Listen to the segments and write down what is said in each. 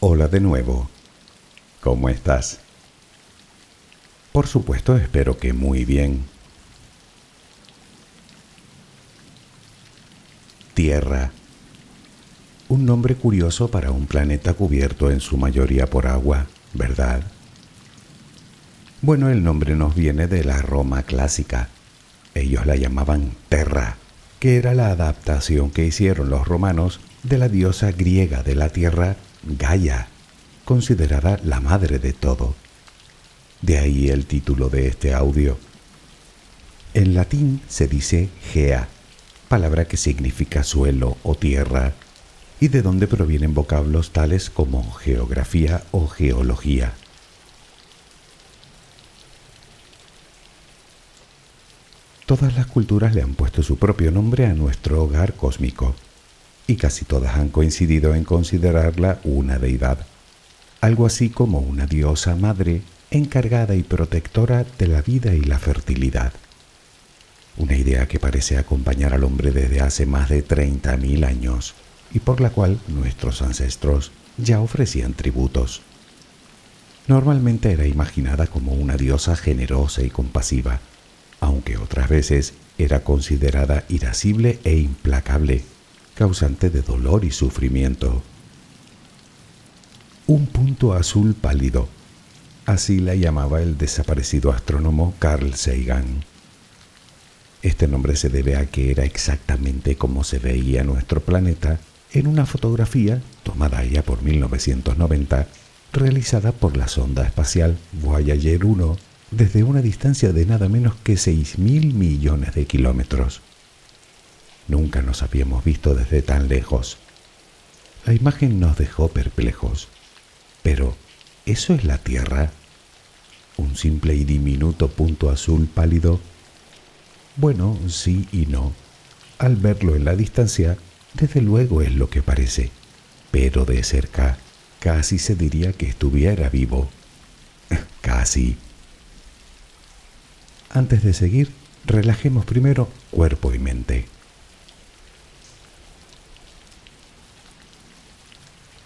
Hola de nuevo. ¿Cómo estás? Por supuesto, espero que muy bien. Tierra. Un nombre curioso para un planeta cubierto en su mayoría por agua, ¿verdad? Bueno, el nombre nos viene de la Roma clásica. Ellos la llamaban Terra, que era la adaptación que hicieron los romanos de la diosa griega de la tierra, Gaia, considerada la madre de todo. De ahí el título de este audio. En latín se dice Gea, palabra que significa suelo o tierra, y de donde provienen vocablos tales como geografía o geología. Todas las culturas le han puesto su propio nombre a nuestro hogar cósmico, y casi todas han coincidido en considerarla una deidad, algo así como una diosa madre encargada y protectora de la vida y la fertilidad. Una idea que parece acompañar al hombre desde hace más de 30.000 años y por la cual nuestros ancestros ya ofrecían tributos. Normalmente era imaginada como una diosa generosa y compasiva, aunque otras veces era considerada irascible e implacable, causante de dolor y sufrimiento. Un punto azul pálido, así la llamaba el desaparecido astrónomo Carl Sagan. Este nombre se debe a que era exactamente como se veía nuestro planeta en una fotografía tomada ya por 1990, realizada por la sonda espacial Voyager 1 desde una distancia de nada menos que 6.000 millones de kilómetros. Nunca nos habíamos visto desde tan lejos. La imagen nos dejó perplejos. Pero, ¿eso es la Tierra? ¿Un simple y diminuto punto azul pálido? Bueno, sí y no. Al verlo en la distancia, desde luego es lo que parece, pero de cerca casi se diría que estuviera vivo. casi. Antes de seguir, relajemos primero cuerpo y mente.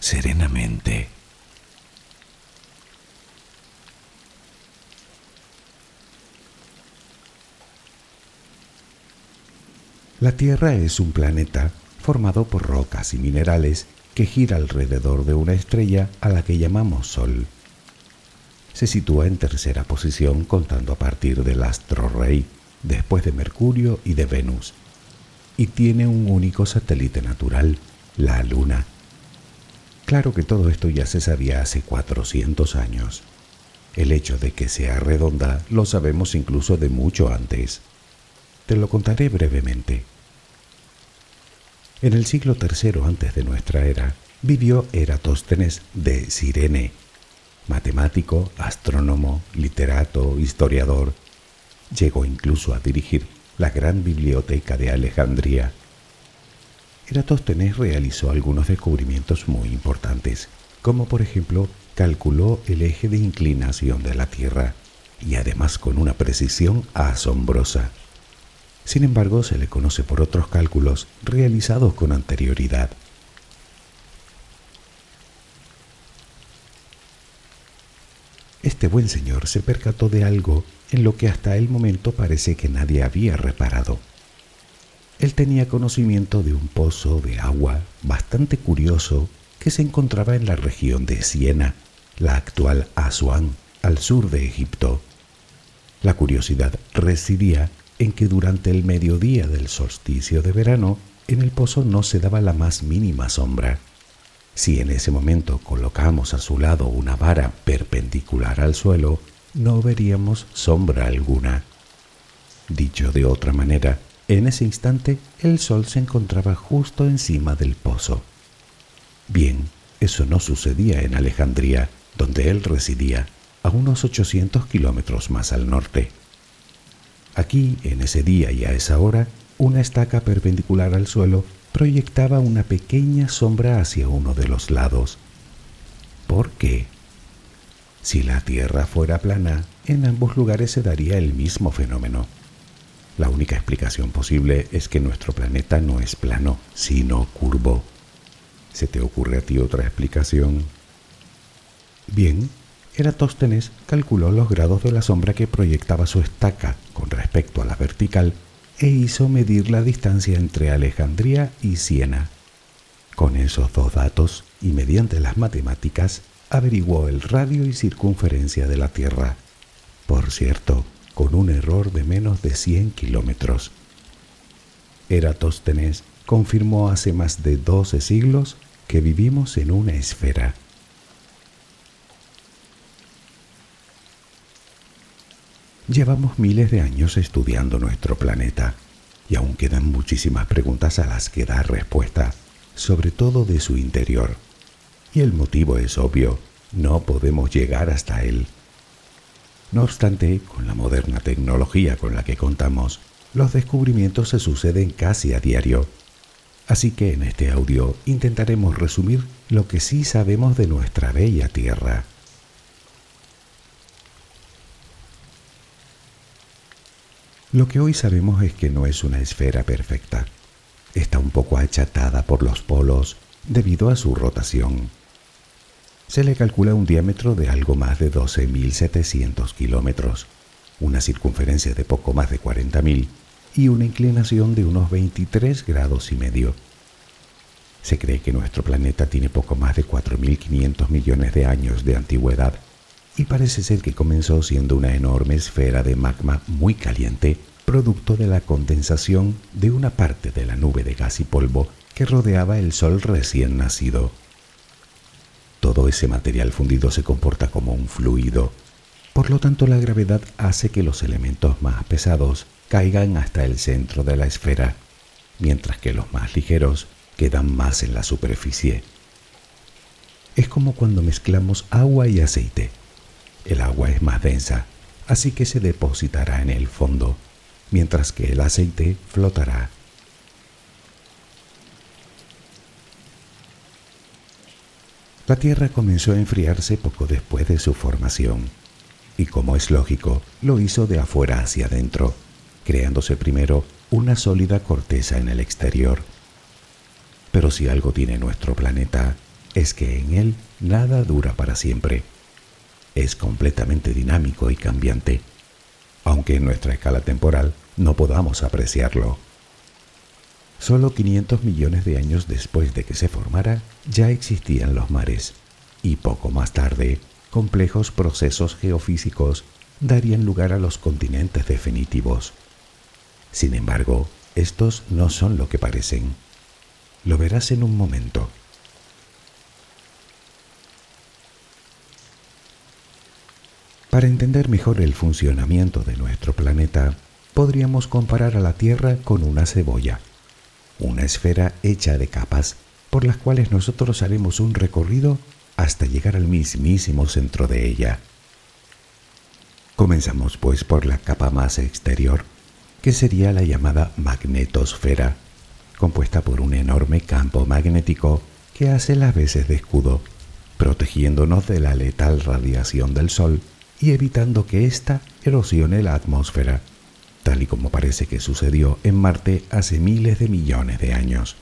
serenamente. La Tierra es un planeta formado por rocas y minerales que gira alrededor de una estrella a la que llamamos Sol. Se sitúa en tercera posición contando a partir del astro rey, después de Mercurio y de Venus, y tiene un único satélite natural, la Luna. Claro que todo esto ya se sabía hace 400 años. El hecho de que sea redonda lo sabemos incluso de mucho antes. Te lo contaré brevemente. En el siglo III antes de nuestra era vivió Eratóstenes de Cirene, matemático, astrónomo, literato, historiador. Llegó incluso a dirigir la gran biblioteca de Alejandría. Eratóstenes realizó algunos descubrimientos muy importantes, como por ejemplo calculó el eje de inclinación de la Tierra, y además con una precisión asombrosa. Sin embargo, se le conoce por otros cálculos realizados con anterioridad. Este buen señor se percató de algo en lo que hasta el momento parece que nadie había reparado. Él tenía conocimiento de un pozo de agua bastante curioso que se encontraba en la región de Siena, la actual Asuán, al sur de Egipto. La curiosidad residía en que durante el mediodía del solsticio de verano en el pozo no se daba la más mínima sombra. Si en ese momento colocamos a su lado una vara perpendicular al suelo, no veríamos sombra alguna. Dicho de otra manera, en ese instante el sol se encontraba justo encima del pozo. Bien, eso no sucedía en Alejandría, donde él residía, a unos 800 kilómetros más al norte. Aquí, en ese día y a esa hora, una estaca perpendicular al suelo proyectaba una pequeña sombra hacia uno de los lados. ¿Por qué? Si la Tierra fuera plana, en ambos lugares se daría el mismo fenómeno. La única explicación posible es que nuestro planeta no es plano, sino curvo. ¿Se te ocurre a ti otra explicación? Bien, Eratóstenes calculó los grados de la sombra que proyectaba su estaca con respecto a la vertical e hizo medir la distancia entre Alejandría y Siena. Con esos dos datos y mediante las matemáticas averiguó el radio y circunferencia de la Tierra. Por cierto, con un error de menos de 100 kilómetros. Eratóstenes confirmó hace más de 12 siglos que vivimos en una esfera. Llevamos miles de años estudiando nuestro planeta y aún quedan muchísimas preguntas a las que dar respuesta, sobre todo de su interior. Y el motivo es obvio, no podemos llegar hasta él. No obstante, con la moderna tecnología con la que contamos, los descubrimientos se suceden casi a diario. Así que en este audio intentaremos resumir lo que sí sabemos de nuestra bella Tierra. Lo que hoy sabemos es que no es una esfera perfecta. Está un poco achatada por los polos debido a su rotación. Se le calcula un diámetro de algo más de 12.700 kilómetros, una circunferencia de poco más de 40.000 y una inclinación de unos 23 grados y medio. Se cree que nuestro planeta tiene poco más de 4.500 millones de años de antigüedad y parece ser que comenzó siendo una enorme esfera de magma muy caliente, producto de la condensación de una parte de la nube de gas y polvo que rodeaba el Sol recién nacido. Todo ese material fundido se comporta como un fluido, por lo tanto la gravedad hace que los elementos más pesados caigan hasta el centro de la esfera, mientras que los más ligeros quedan más en la superficie. Es como cuando mezclamos agua y aceite. El agua es más densa, así que se depositará en el fondo, mientras que el aceite flotará. La Tierra comenzó a enfriarse poco después de su formación, y como es lógico, lo hizo de afuera hacia adentro, creándose primero una sólida corteza en el exterior. Pero si algo tiene nuestro planeta, es que en él nada dura para siempre es completamente dinámico y cambiante, aunque en nuestra escala temporal no podamos apreciarlo. Solo 500 millones de años después de que se formara, ya existían los mares, y poco más tarde, complejos procesos geofísicos darían lugar a los continentes definitivos. Sin embargo, estos no son lo que parecen. Lo verás en un momento. Para entender mejor el funcionamiento de nuestro planeta, podríamos comparar a la Tierra con una cebolla, una esfera hecha de capas por las cuales nosotros haremos un recorrido hasta llegar al mismísimo centro de ella. Comenzamos pues por la capa más exterior, que sería la llamada magnetosfera, compuesta por un enorme campo magnético que hace las veces de escudo, protegiéndonos de la letal radiación del Sol y evitando que ésta erosione la atmósfera, tal y como parece que sucedió en Marte hace miles de millones de años.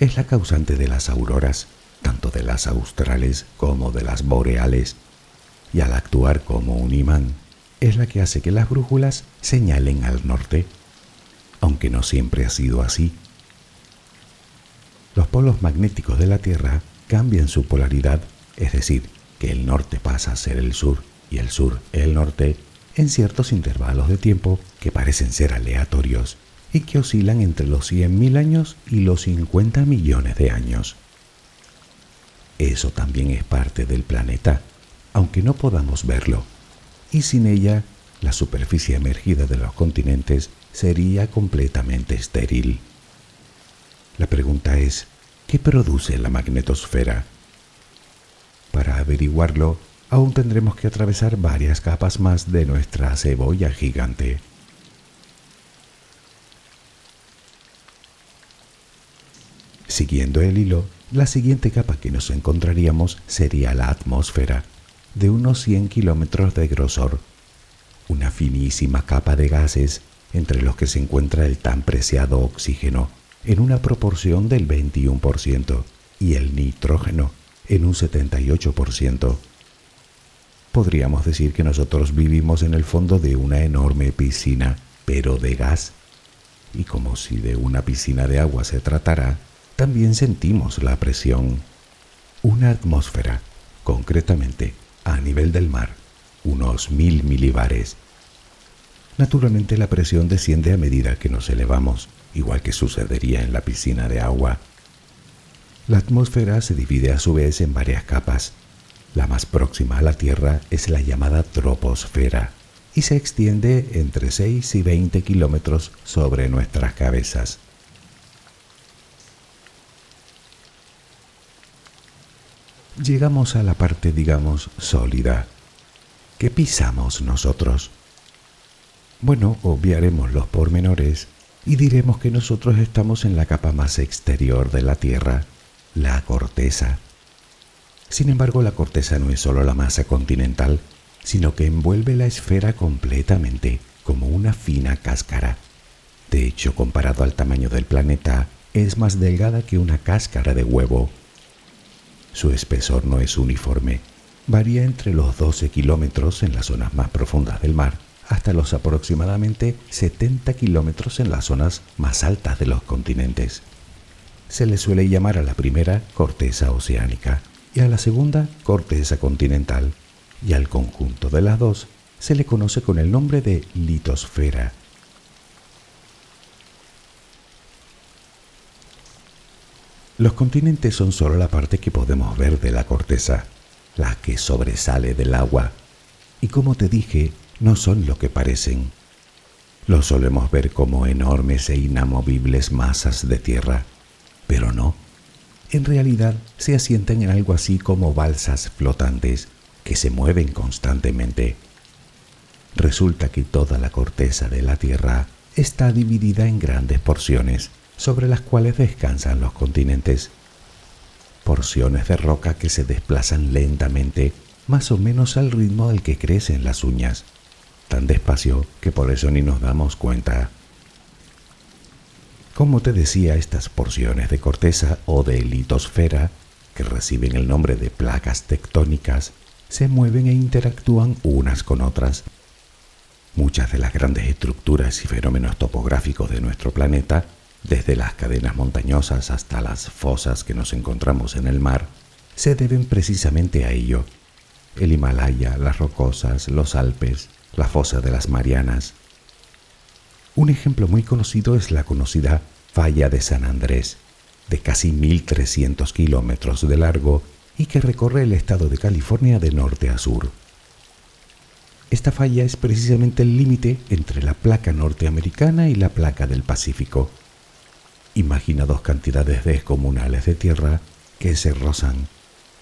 Es la causante de las auroras, tanto de las australes como de las boreales, y al actuar como un imán, es la que hace que las brújulas señalen al norte, aunque no siempre ha sido así. Los polos magnéticos de la Tierra cambian su polaridad, es decir, que el norte pasa a ser el sur y el sur, el norte, en ciertos intervalos de tiempo que parecen ser aleatorios y que oscilan entre los 100.000 años y los 50 millones de años. Eso también es parte del planeta, aunque no podamos verlo, y sin ella la superficie emergida de los continentes sería completamente estéril. La pregunta es, ¿qué produce la magnetosfera? Para averiguarlo, aún tendremos que atravesar varias capas más de nuestra cebolla gigante. Siguiendo el hilo, la siguiente capa que nos encontraríamos sería la atmósfera, de unos 100 kilómetros de grosor, una finísima capa de gases entre los que se encuentra el tan preciado oxígeno en una proporción del 21% y el nitrógeno en un 78% podríamos decir que nosotros vivimos en el fondo de una enorme piscina, pero de gas. Y como si de una piscina de agua se tratara, también sentimos la presión. Una atmósfera, concretamente a nivel del mar, unos mil milibares. Naturalmente la presión desciende a medida que nos elevamos, igual que sucedería en la piscina de agua. La atmósfera se divide a su vez en varias capas, la más próxima a la Tierra es la llamada troposfera, y se extiende entre 6 y 20 kilómetros sobre nuestras cabezas. Llegamos a la parte, digamos, sólida. ¿Qué pisamos nosotros? Bueno, obviaremos los pormenores y diremos que nosotros estamos en la capa más exterior de la Tierra, la corteza. Sin embargo, la corteza no es solo la masa continental, sino que envuelve la esfera completamente, como una fina cáscara. De hecho, comparado al tamaño del planeta, es más delgada que una cáscara de huevo. Su espesor no es uniforme, varía entre los 12 kilómetros en las zonas más profundas del mar hasta los aproximadamente 70 kilómetros en las zonas más altas de los continentes. Se le suele llamar a la primera corteza oceánica y a la segunda corteza continental, y al conjunto de las dos se le conoce con el nombre de litosfera. Los continentes son solo la parte que podemos ver de la corteza, la que sobresale del agua, y como te dije, no son lo que parecen. Los solemos ver como enormes e inamovibles masas de tierra, pero no. En realidad se asientan en algo así como balsas flotantes que se mueven constantemente. Resulta que toda la corteza de la Tierra está dividida en grandes porciones sobre las cuales descansan los continentes. Porciones de roca que se desplazan lentamente, más o menos al ritmo al que crecen las uñas tan despacio que por eso ni nos damos cuenta. Como te decía, estas porciones de corteza o de litosfera, que reciben el nombre de placas tectónicas, se mueven e interactúan unas con otras. Muchas de las grandes estructuras y fenómenos topográficos de nuestro planeta, desde las cadenas montañosas hasta las fosas que nos encontramos en el mar, se deben precisamente a ello. El Himalaya, las rocosas, los Alpes, la fosa de las Marianas. Un ejemplo muy conocido es la conocida Falla de San Andrés, de casi 1.300 kilómetros de largo y que recorre el estado de California de norte a sur. Esta falla es precisamente el límite entre la placa norteamericana y la placa del Pacífico. Imagina dos cantidades descomunales de tierra que se rozan.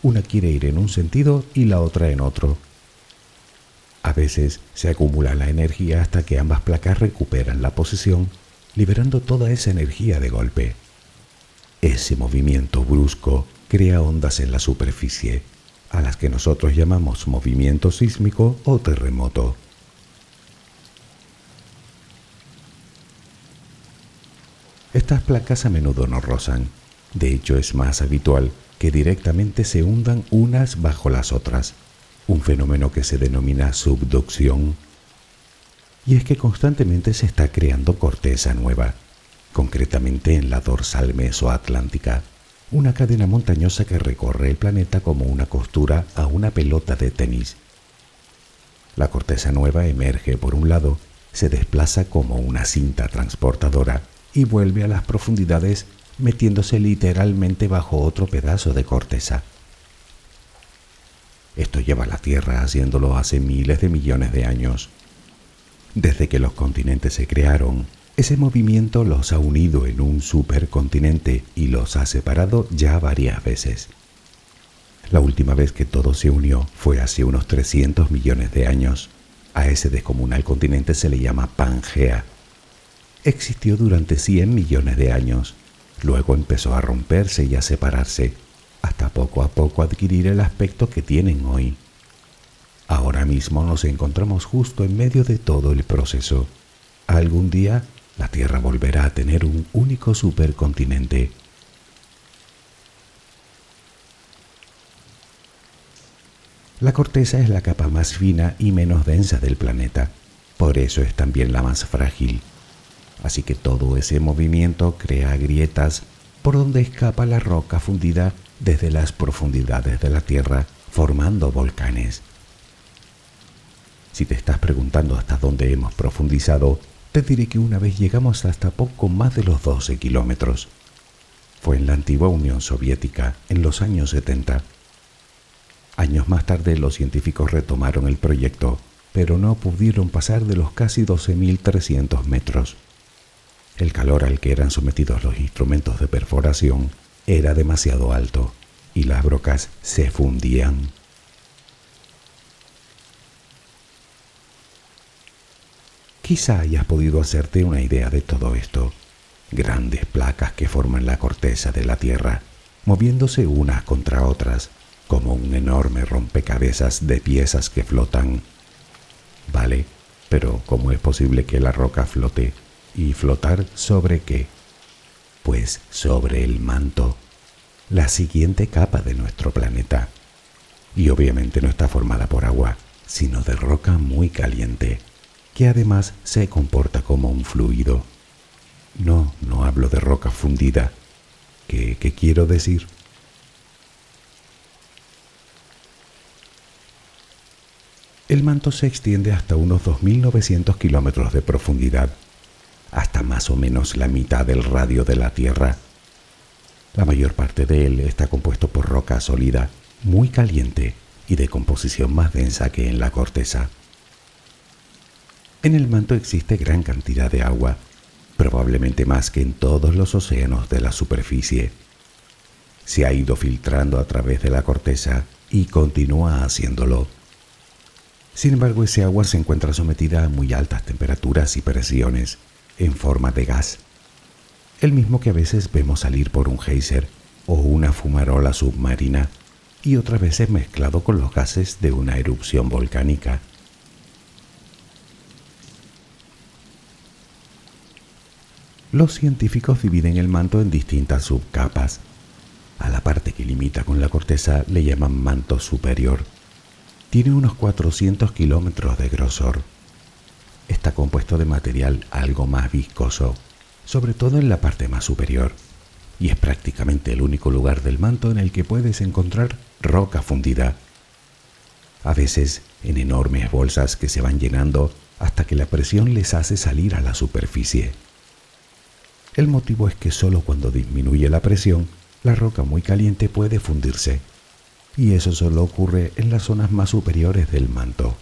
Una quiere ir en un sentido y la otra en otro. A veces se acumula la energía hasta que ambas placas recuperan la posición, liberando toda esa energía de golpe. Ese movimiento brusco crea ondas en la superficie, a las que nosotros llamamos movimiento sísmico o terremoto. Estas placas a menudo no rozan, de hecho es más habitual que directamente se hundan unas bajo las otras un fenómeno que se denomina subducción. Y es que constantemente se está creando corteza nueva, concretamente en la dorsal mesoatlántica, una cadena montañosa que recorre el planeta como una costura a una pelota de tenis. La corteza nueva emerge por un lado, se desplaza como una cinta transportadora y vuelve a las profundidades metiéndose literalmente bajo otro pedazo de corteza. Esto lleva la Tierra haciéndolo hace miles de millones de años. Desde que los continentes se crearon, ese movimiento los ha unido en un supercontinente y los ha separado ya varias veces. La última vez que todo se unió fue hace unos 300 millones de años. A ese descomunal continente se le llama Pangea. Existió durante 100 millones de años. Luego empezó a romperse y a separarse hasta poco a poco adquirir el aspecto que tienen hoy. Ahora mismo nos encontramos justo en medio de todo el proceso. Algún día la Tierra volverá a tener un único supercontinente. La corteza es la capa más fina y menos densa del planeta, por eso es también la más frágil. Así que todo ese movimiento crea grietas por donde escapa la roca fundida desde las profundidades de la Tierra formando volcanes. Si te estás preguntando hasta dónde hemos profundizado, te diré que una vez llegamos hasta poco más de los 12 kilómetros. Fue en la antigua Unión Soviética, en los años 70. Años más tarde los científicos retomaron el proyecto, pero no pudieron pasar de los casi 12.300 metros. El calor al que eran sometidos los instrumentos de perforación era demasiado alto y las brocas se fundían. Quizá hayas podido hacerte una idea de todo esto. Grandes placas que forman la corteza de la Tierra, moviéndose unas contra otras, como un enorme rompecabezas de piezas que flotan Vale, pero ¿cómo es posible que la roca flote? ¿Y flotar sobre qué? Pues sobre el manto, la siguiente capa de nuestro planeta. Y obviamente no está formada por agua, sino de roca muy caliente, que además se comporta como un fluido. No, no hablo de roca fundida. ¿Qué, qué quiero decir? El manto se extiende hasta unos 2.900 kilómetros de profundidad, hasta más o menos la mitad del radio de la Tierra. La mayor parte de él está compuesto por roca sólida, muy caliente y de composición más densa que en la corteza. En el manto existe gran cantidad de agua, probablemente más que en todos los océanos de la superficie. Se ha ido filtrando a través de la corteza y continúa haciéndolo sin embargo, ese agua se encuentra sometida a muy altas temperaturas y presiones en forma de gas, el mismo que a veces vemos salir por un geyser o una fumarola submarina y otras veces mezclado con los gases de una erupción volcánica. Los científicos dividen el manto en distintas subcapas. A la parte que limita con la corteza le llaman manto superior tiene unos 400 kilómetros de grosor. Está compuesto de material algo más viscoso, sobre todo en la parte más superior, y es prácticamente el único lugar del manto en el que puedes encontrar roca fundida. A veces en enormes bolsas que se van llenando hasta que la presión les hace salir a la superficie. El motivo es que solo cuando disminuye la presión, la roca muy caliente puede fundirse y eso solo ocurre en las zonas más superiores del manto.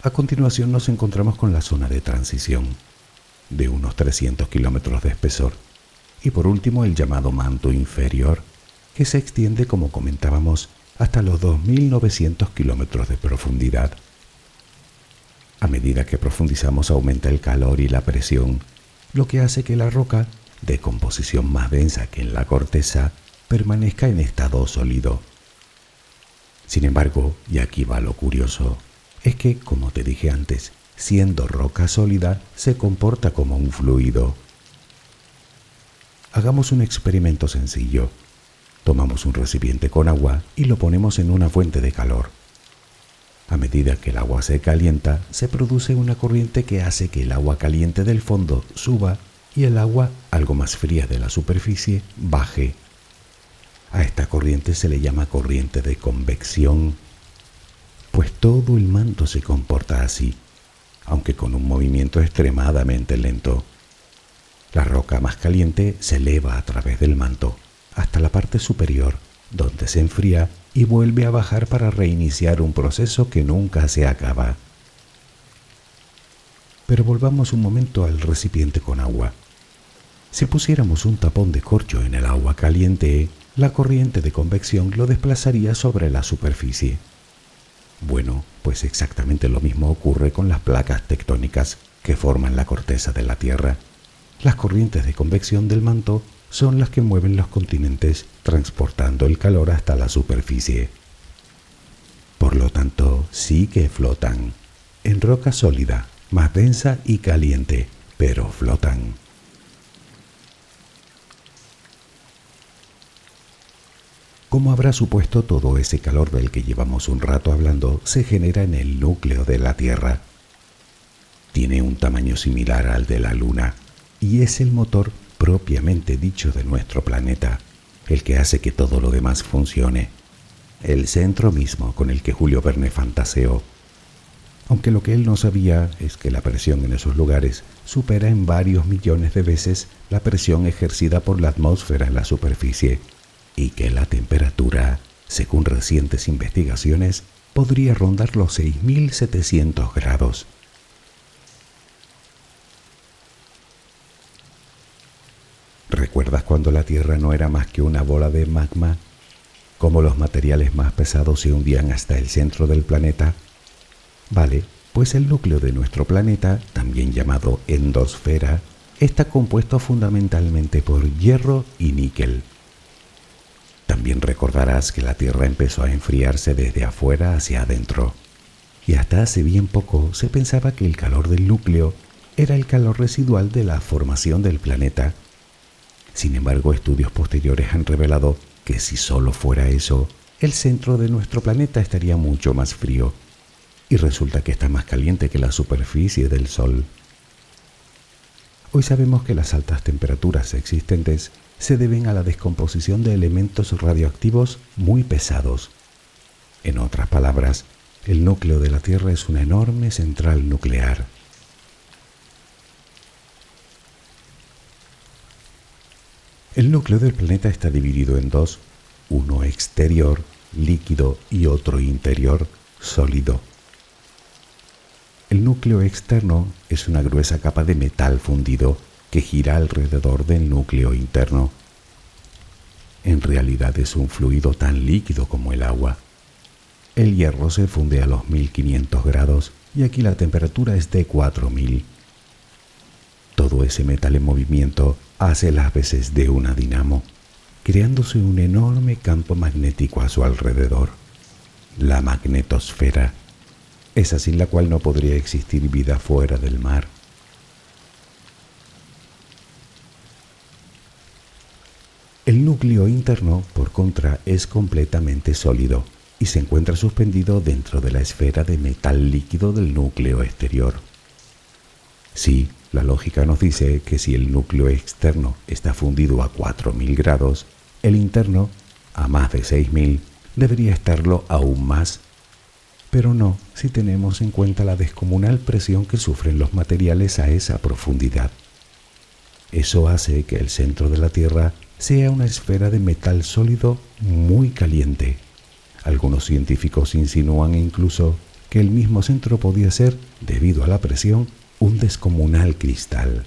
A continuación nos encontramos con la zona de transición, de unos 300 kilómetros de espesor, y por último el llamado manto inferior, que se extiende, como comentábamos, hasta los 2.900 kilómetros de profundidad. A medida que profundizamos aumenta el calor y la presión, lo que hace que la roca de composición más densa que en la corteza, permanezca en estado sólido. Sin embargo, y aquí va lo curioso, es que, como te dije antes, siendo roca sólida, se comporta como un fluido. Hagamos un experimento sencillo. Tomamos un recipiente con agua y lo ponemos en una fuente de calor. A medida que el agua se calienta, se produce una corriente que hace que el agua caliente del fondo suba y el agua, algo más fría de la superficie, baje. A esta corriente se le llama corriente de convección, pues todo el manto se comporta así, aunque con un movimiento extremadamente lento. La roca más caliente se eleva a través del manto hasta la parte superior, donde se enfría y vuelve a bajar para reiniciar un proceso que nunca se acaba. Pero volvamos un momento al recipiente con agua. Si pusiéramos un tapón de corcho en el agua caliente, la corriente de convección lo desplazaría sobre la superficie. Bueno, pues exactamente lo mismo ocurre con las placas tectónicas que forman la corteza de la Tierra. Las corrientes de convección del manto son las que mueven los continentes transportando el calor hasta la superficie. Por lo tanto, sí que flotan, en roca sólida, más densa y caliente, pero flotan. Como habrá supuesto, todo ese calor del que llevamos un rato hablando se genera en el núcleo de la Tierra. Tiene un tamaño similar al de la Luna y es el motor propiamente dicho de nuestro planeta, el que hace que todo lo demás funcione. El centro mismo con el que Julio Verne fantaseó. Aunque lo que él no sabía es que la presión en esos lugares supera en varios millones de veces la presión ejercida por la atmósfera en la superficie y que la temperatura según recientes investigaciones, podría rondar los 6.700 grados. ¿Recuerdas cuando la Tierra no era más que una bola de magma? Cómo los materiales más pesados se hundían hasta el centro del planeta. Vale, pues el núcleo de nuestro planeta, también llamado endosfera, está compuesto fundamentalmente por hierro y níquel. También recordarás que la Tierra empezó a enfriarse desde afuera hacia adentro, y hasta hace bien poco se pensaba que el calor del núcleo era el calor residual de la formación del planeta. Sin embargo, estudios posteriores han revelado que si solo fuera eso, el centro de nuestro planeta estaría mucho más frío y resulta que está más caliente que la superficie del Sol. Hoy sabemos que las altas temperaturas existentes se deben a la descomposición de elementos radioactivos muy pesados. En otras palabras, el núcleo de la Tierra es una enorme central nuclear. El núcleo del planeta está dividido en dos, uno exterior, líquido, y otro interior, sólido. El núcleo externo es una gruesa capa de metal fundido que gira alrededor del núcleo interno. En realidad es un fluido tan líquido como el agua. El hierro se funde a los 1500 grados y aquí la temperatura es de 4000. Todo ese metal en movimiento hace las veces de una dinamo, creándose un enorme campo magnético a su alrededor, la magnetosfera esa sin la cual no podría existir vida fuera del mar. El núcleo interno, por contra, es completamente sólido y se encuentra suspendido dentro de la esfera de metal líquido del núcleo exterior. Sí, la lógica nos dice que si el núcleo externo está fundido a 4.000 grados, el interno, a más de 6.000, debería estarlo aún más pero no si tenemos en cuenta la descomunal presión que sufren los materiales a esa profundidad. Eso hace que el centro de la Tierra sea una esfera de metal sólido muy caliente. Algunos científicos insinúan incluso que el mismo centro podía ser, debido a la presión, un descomunal cristal.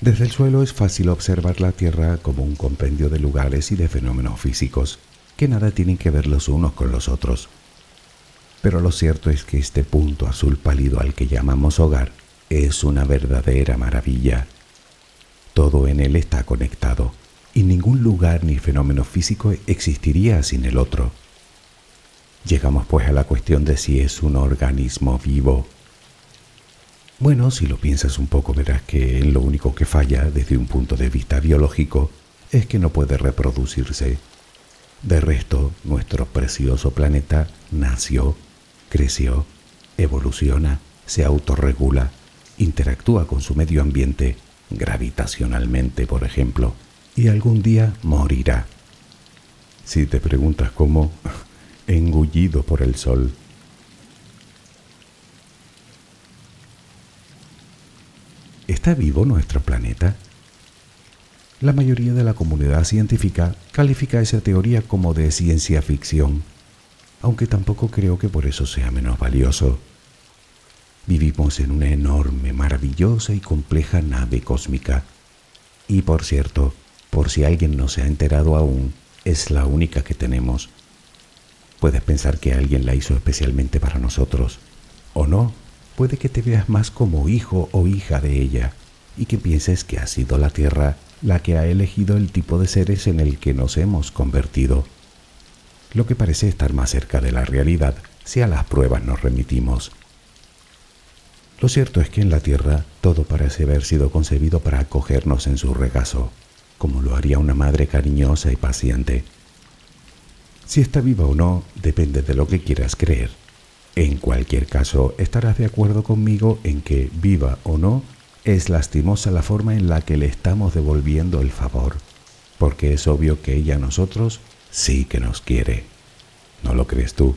Desde el suelo es fácil observar la Tierra como un compendio de lugares y de fenómenos físicos que nada tienen que ver los unos con los otros. Pero lo cierto es que este punto azul pálido al que llamamos hogar es una verdadera maravilla. Todo en él está conectado y ningún lugar ni fenómeno físico existiría sin el otro. Llegamos pues a la cuestión de si es un organismo vivo bueno, si lo piensas un poco verás que lo único que falla desde un punto de vista biológico es que no puede reproducirse. De resto, nuestro precioso planeta nació, creció, evoluciona, se autorregula, interactúa con su medio ambiente, gravitacionalmente, por ejemplo, y algún día morirá. Si te preguntas cómo, engullido por el sol. ¿Está vivo nuestro planeta? La mayoría de la comunidad científica califica esa teoría como de ciencia ficción, aunque tampoco creo que por eso sea menos valioso. Vivimos en una enorme, maravillosa y compleja nave cósmica. Y por cierto, por si alguien no se ha enterado aún, es la única que tenemos. Puedes pensar que alguien la hizo especialmente para nosotros, o no, puede que te veas más como hijo o hija de ella y que pienses que ha sido la Tierra la que ha elegido el tipo de seres en el que nos hemos convertido. Lo que parece estar más cerca de la realidad si a las pruebas nos remitimos. Lo cierto es que en la Tierra todo parece haber sido concebido para acogernos en su regazo, como lo haría una madre cariñosa y paciente. Si está viva o no depende de lo que quieras creer. En cualquier caso, estarás de acuerdo conmigo en que, viva o no, es lastimosa la forma en la que le estamos devolviendo el favor, porque es obvio que ella a nosotros sí que nos quiere. ¿No lo crees tú?